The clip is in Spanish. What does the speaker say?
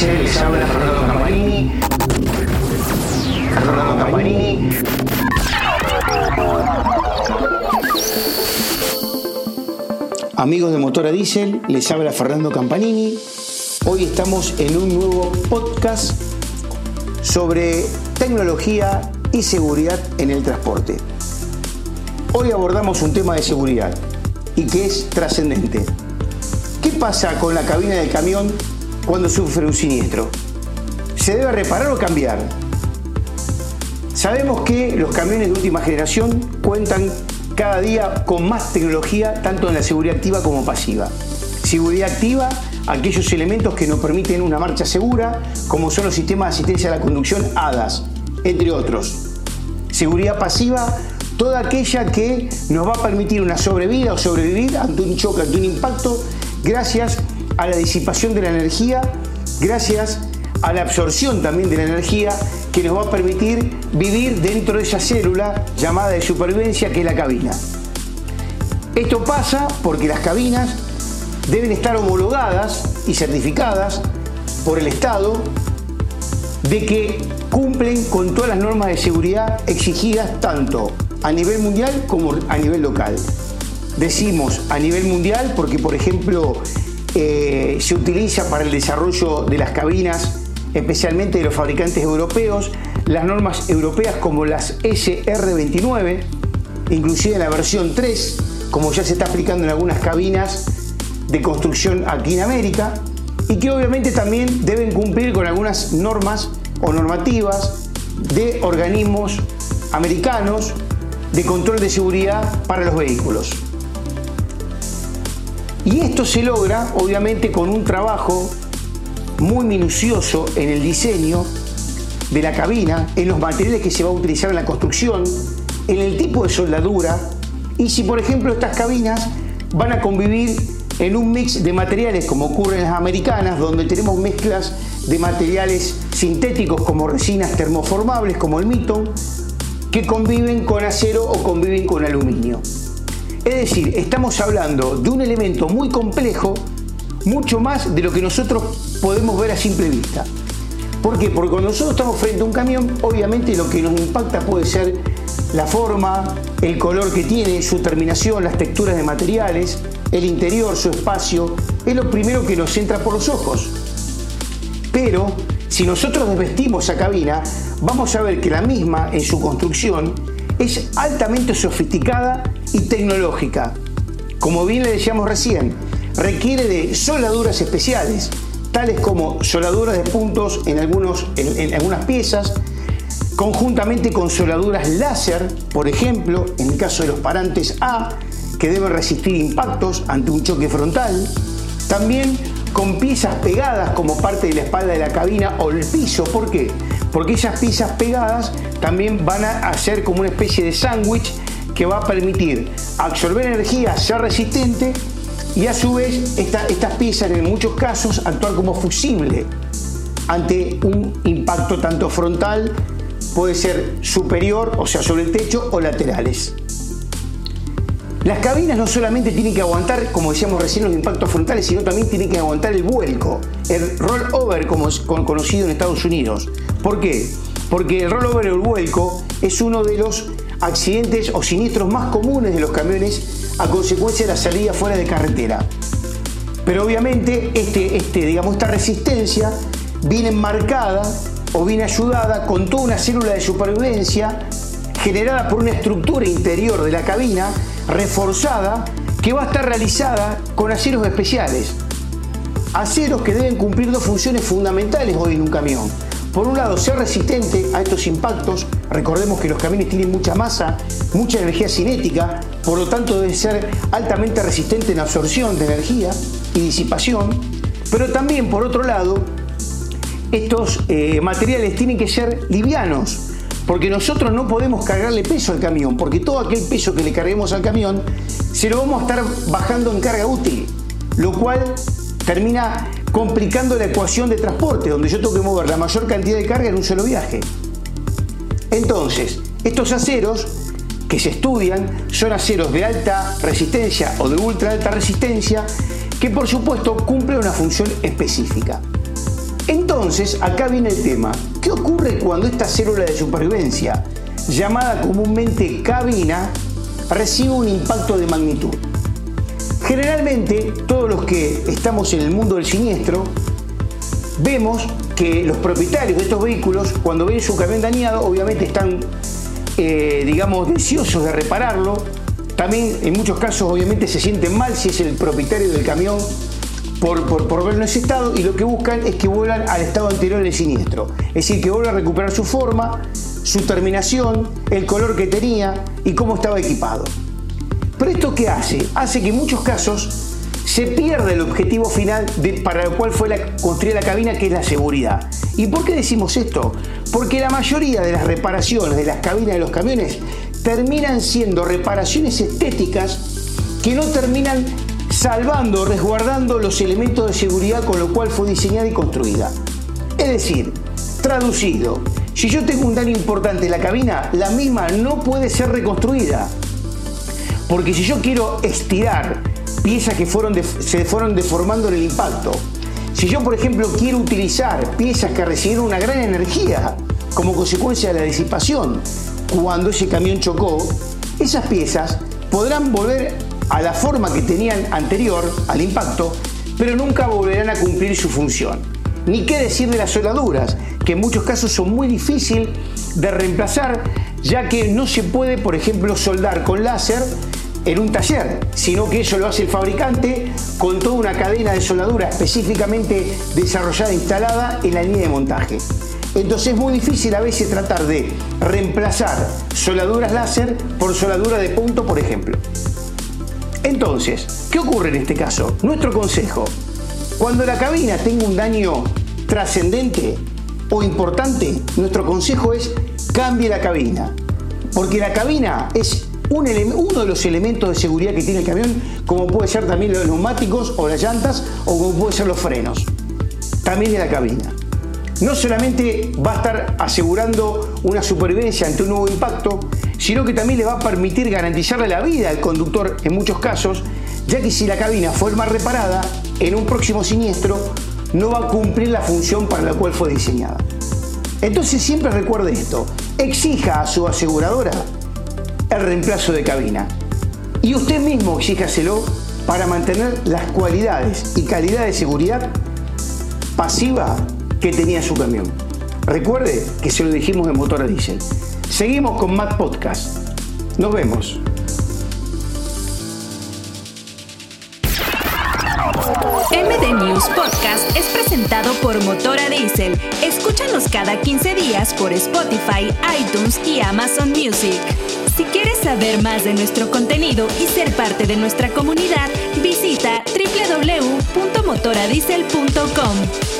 Les habla Fernando Campanini. Fernando Campanini. Amigos de Motora Diesel, les habla Fernando Campanini. Hoy estamos en un nuevo podcast sobre tecnología y seguridad en el transporte. Hoy abordamos un tema de seguridad y que es trascendente. ¿Qué pasa con la cabina del camión cuando sufre un siniestro? ¿Se debe reparar o cambiar? Sabemos que los camiones de última generación cuentan cada día con más tecnología, tanto en la seguridad activa como pasiva. Seguridad activa, aquellos elementos que nos permiten una marcha segura, como son los sistemas de asistencia a la conducción ADAS, entre otros. Seguridad pasiva, toda aquella que nos va a permitir una sobrevida o sobrevivir ante un choque, ante un impacto, gracias a la disipación de la energía, gracias a la absorción también de la energía que nos va a permitir vivir dentro de esa célula llamada de supervivencia que es la cabina. Esto pasa porque las cabinas deben estar homologadas y certificadas por el Estado de que cumplen con todas las normas de seguridad exigidas tanto a nivel mundial como a nivel local. Decimos a nivel mundial porque, por ejemplo, eh, se utiliza para el desarrollo de las cabinas, especialmente de los fabricantes europeos, las normas europeas como las SR29, inclusive la versión 3, como ya se está aplicando en algunas cabinas de construcción aquí en América, y que obviamente también deben cumplir con algunas normas o normativas de organismos americanos de control de seguridad para los vehículos. Y esto se logra obviamente con un trabajo muy minucioso en el diseño de la cabina, en los materiales que se va a utilizar en la construcción, en el tipo de soldadura y si por ejemplo estas cabinas van a convivir en un mix de materiales como ocurre en las americanas, donde tenemos mezclas de materiales sintéticos como resinas termoformables como el Miton, que conviven con acero o conviven con aluminio. Es decir, estamos hablando de un elemento muy complejo, mucho más de lo que nosotros podemos ver a simple vista. ¿Por qué? Porque cuando nosotros estamos frente a un camión, obviamente lo que nos impacta puede ser la forma, el color que tiene, su terminación, las texturas de materiales, el interior, su espacio, es lo primero que nos entra por los ojos. Pero si nosotros desvestimos esa cabina, vamos a ver que la misma en su construcción es altamente sofisticada y tecnológica. Como bien le decíamos recién, requiere de soldaduras especiales, tales como soladuras de puntos en, algunas piezas, conjuntamente con soladuras láser, por ejemplo, en el caso de los parantes A, que deben resistir impactos ante un choque frontal. También con piezas pegadas como parte de la espalda de la cabina o el piso. ¿Por qué? Porque esas piezas pegadas también van a hacer como una especie de sándwich que va a permitir absorber energía, ser resistente y a su vez estas piezas en muchos casos actuar como fusible ante un impacto tanto frontal, puede ser superior, o sea, sobre el techo o laterales. Las cabinas no solamente tienen que aguantar, como decíamos recién, los impactos frontales, sino también tienen que aguantar el vuelco, el rollover, como es conocido en Estados Unidos. ¿Por qué? Porque el rollover el vuelco es uno de los accidentes o siniestros más comunes de los camiones a consecuencia de la salida fuera de carretera. Pero obviamente este, este, digamos, esta resistencia viene enmarcada o viene ayudada con toda una célula de supervivencia generada por una estructura interior de la cabina reforzada que va a estar realizada con aceros especiales. Aceros que deben cumplir dos funciones fundamentales hoy en un camión. Por un lado, ser resistente a estos impactos. Recordemos que los camiones tienen mucha masa, mucha energía cinética, por lo tanto deben ser altamente resistentes en absorción de energía y disipación. Pero también, por otro lado, estos eh, materiales tienen que ser livianos, porque nosotros no podemos cargarle peso al camión, porque todo aquel peso que le carguemos al camión se lo vamos a estar bajando en carga útil, lo cual termina complicando la ecuación de transporte, donde yo tengo que mover la mayor cantidad de carga en un solo viaje. Entonces, estos aceros que se estudian son aceros de alta resistencia o de ultra alta resistencia que por supuesto cumplen una función específica. Entonces, acá viene el tema. ¿Qué ocurre cuando esta célula de supervivencia, llamada comúnmente cabina, recibe un impacto de magnitud? Generalmente, todos los que estamos en el mundo del siniestro, vemos que los propietarios de estos vehículos, cuando ven su camión dañado, obviamente están, eh, digamos, deseosos de repararlo. También en muchos casos, obviamente, se sienten mal si es el propietario del camión por, por, verlo en ese estado y lo que buscan es que vuelvan al estado anterior del siniestro. Es decir, que vuelva a recuperar su forma, su terminación, el color que tenía y cómo estaba equipado. Pero esto qué hace? Hace que en muchos casos se pierda el objetivo final para el cual fue la, construida la cabina, que es la seguridad. ¿Y por qué decimos esto? Porque la mayoría de las reparaciones de las cabinas de los camiones terminan siendo reparaciones estéticas que no terminan salvando, resguardando los elementos de seguridad con lo cual fue diseñada y construida. Es decir, traducido, si yo tengo un daño importante en la cabina, la misma no puede ser reconstruida. Porque si yo quiero estirar piezas que fueron se fueron deformando en el impacto, si yo por ejemplo quiero utilizar piezas que recibieron una gran energía como consecuencia de la disipación cuando ese camión chocó, esas piezas podrán volver a la forma que tenían anterior al impacto, pero nunca volverán a cumplir su función. Ni qué decir de las soldaduras, que en muchos casos son muy difíciles de reemplazar, ya que no se puede, por ejemplo, soldar con láser en un taller, sino que eso lo hace el fabricante con toda una cadena de soldadura específicamente desarrollada e instalada en la línea de montaje. Entonces es muy difícil a veces tratar de reemplazar soldaduras láser por soldadura de punto, por ejemplo. Entonces, ¿qué ocurre en este caso? Nuestro consejo, cuando la cabina tenga un daño trascendente o importante, nuestro consejo es cambie la cabina. Porque la cabina es uno de los elementos de seguridad que tiene el camión, como puede ser también los neumáticos o las llantas o como puede ser los frenos. También de la cabina. No solamente va a estar asegurando una supervivencia ante un nuevo impacto, sino que también le va a permitir garantizarle la vida al conductor en muchos casos, ya que si la cabina fue mal reparada, en un próximo siniestro no va a cumplir la función para la cual fue diseñada. Entonces siempre recuerde esto, exija a su aseguradora el reemplazo de cabina y usted mismo exíjaselo para mantener las cualidades y calidad de seguridad pasiva que tenía su camión. Recuerde que se lo dijimos en motor a diésel. Seguimos con Matt Podcast. Nos vemos. MD News Podcast es presentado por Motora Diesel. Escúchanos cada 15 días por Spotify, iTunes y Amazon Music. Si quieres saber más de nuestro contenido y ser parte de nuestra comunidad, visita www.motoradiesel.com.